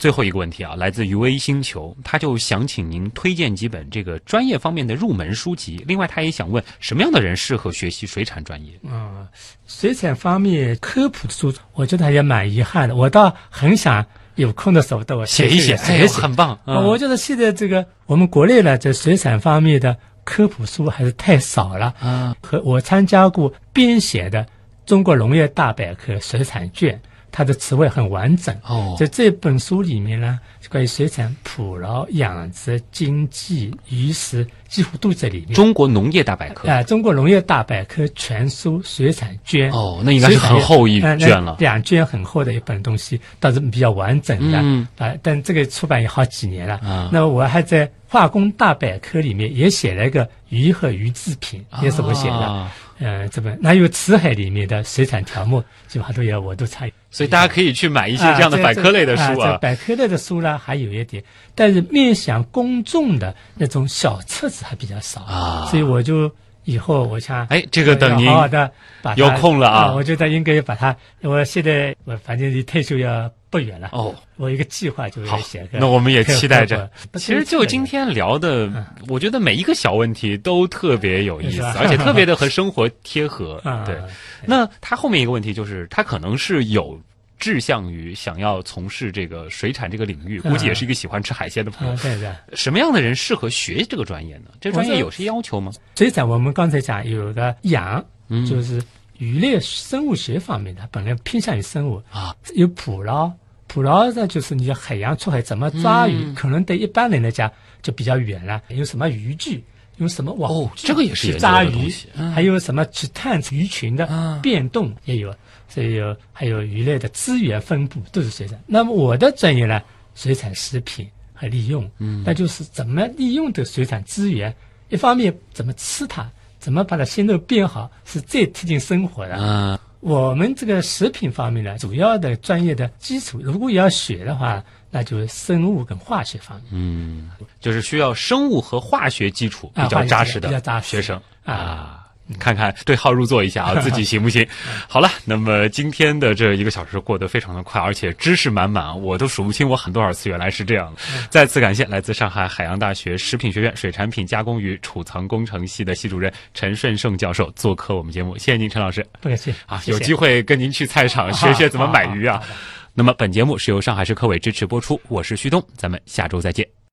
最后一个问题啊，来自于微星球，他就想请您推荐几本这个专业方面的入门书籍。另外，他也想问什么样的人适合学习水产专业？嗯，水产方面科普的书，我觉得也蛮遗憾的。我倒很想有空的时候，我写一写，哎呦，写一写。很棒。嗯我觉得现在这个我们国内呢，这水产方面的科普书还是太少了。啊，和我参加过编写的《中国农业大百科水产卷》，它的词汇很完整。哦在这本书里面呢，关于水产捕捞、养殖、经济、鱼食，几乎都在里面。中国农业大百科。啊、中国农业大百科全书水产卷。哦，那应该是很厚一卷了。两卷很厚的一本东西，倒是比较完整的。嗯啊，但这个出版也好几年了。啊那么我还在化工大百科里面也写了一个鱼和鱼制品，也是我写的。啊呃，这本那有辞海里面的水产条目，基本上都有我都参与。所以大家可以去买一些啊这样的百科类的书啊。百科类的书呢，还有一点，但是面向公众的那种小册子还比较少啊所以我就以后我想，哎这个等您好好的把有空了啊。我觉得应该把它，我现在我反正离退休要不远了，哦，我一个计划就是好写个，那我们也期待着。其实就今天聊的，我觉得每一个小问题都特别有意思，而且特别的和生活贴合 啊。对，那他后面一个问题就是，他可能是有志向于想要从事这个水产这个领域，估计也是一一个喜欢吃海鲜的朋友啊，。对对。什么样的人适合学这个专业呢？这个专业有些要求吗？水产我们刚才讲有的养，嗯就是鱼类生物学方面的，本来偏向于生物啊，有捕捞，捕捞呢就是你海洋出海怎么抓鱼，嗯可能对一般人来讲就比较远了。有什么渔具，用什么网哦这个也是抓鱼还有什么去探测鱼群的啊变动也有，所以有还有鱼类的资源分布都是水产。那么我的专业呢，水产食品和利用，嗯，那就是怎么利用这个水产资源，一方面怎么吃它，怎么把它鲜肉变好，是最贴近生活的。嗯，我们这个食品方面呢，主要的专业的基础，如果要学的话，那就是生物跟化学方面。嗯，就是需要生物和化学基础比较扎实的比较扎实学生啊啊。看看对号入座一下啊，自己行不行？好了，那么今天的这一个小时过得非常的快，而且知识满满，我都数不清我很多少次原来是这样的。再次感谢来自上海海洋大学食品学院水产品加工与储藏工程系的系主任陈顺胜教授做客我们节目，谢谢您，陈老师不客气啊，有机会跟您去菜场 学学怎么买鱼啊。那么本节目是由上海市科委支持播出，我是旭东，咱们下周再见。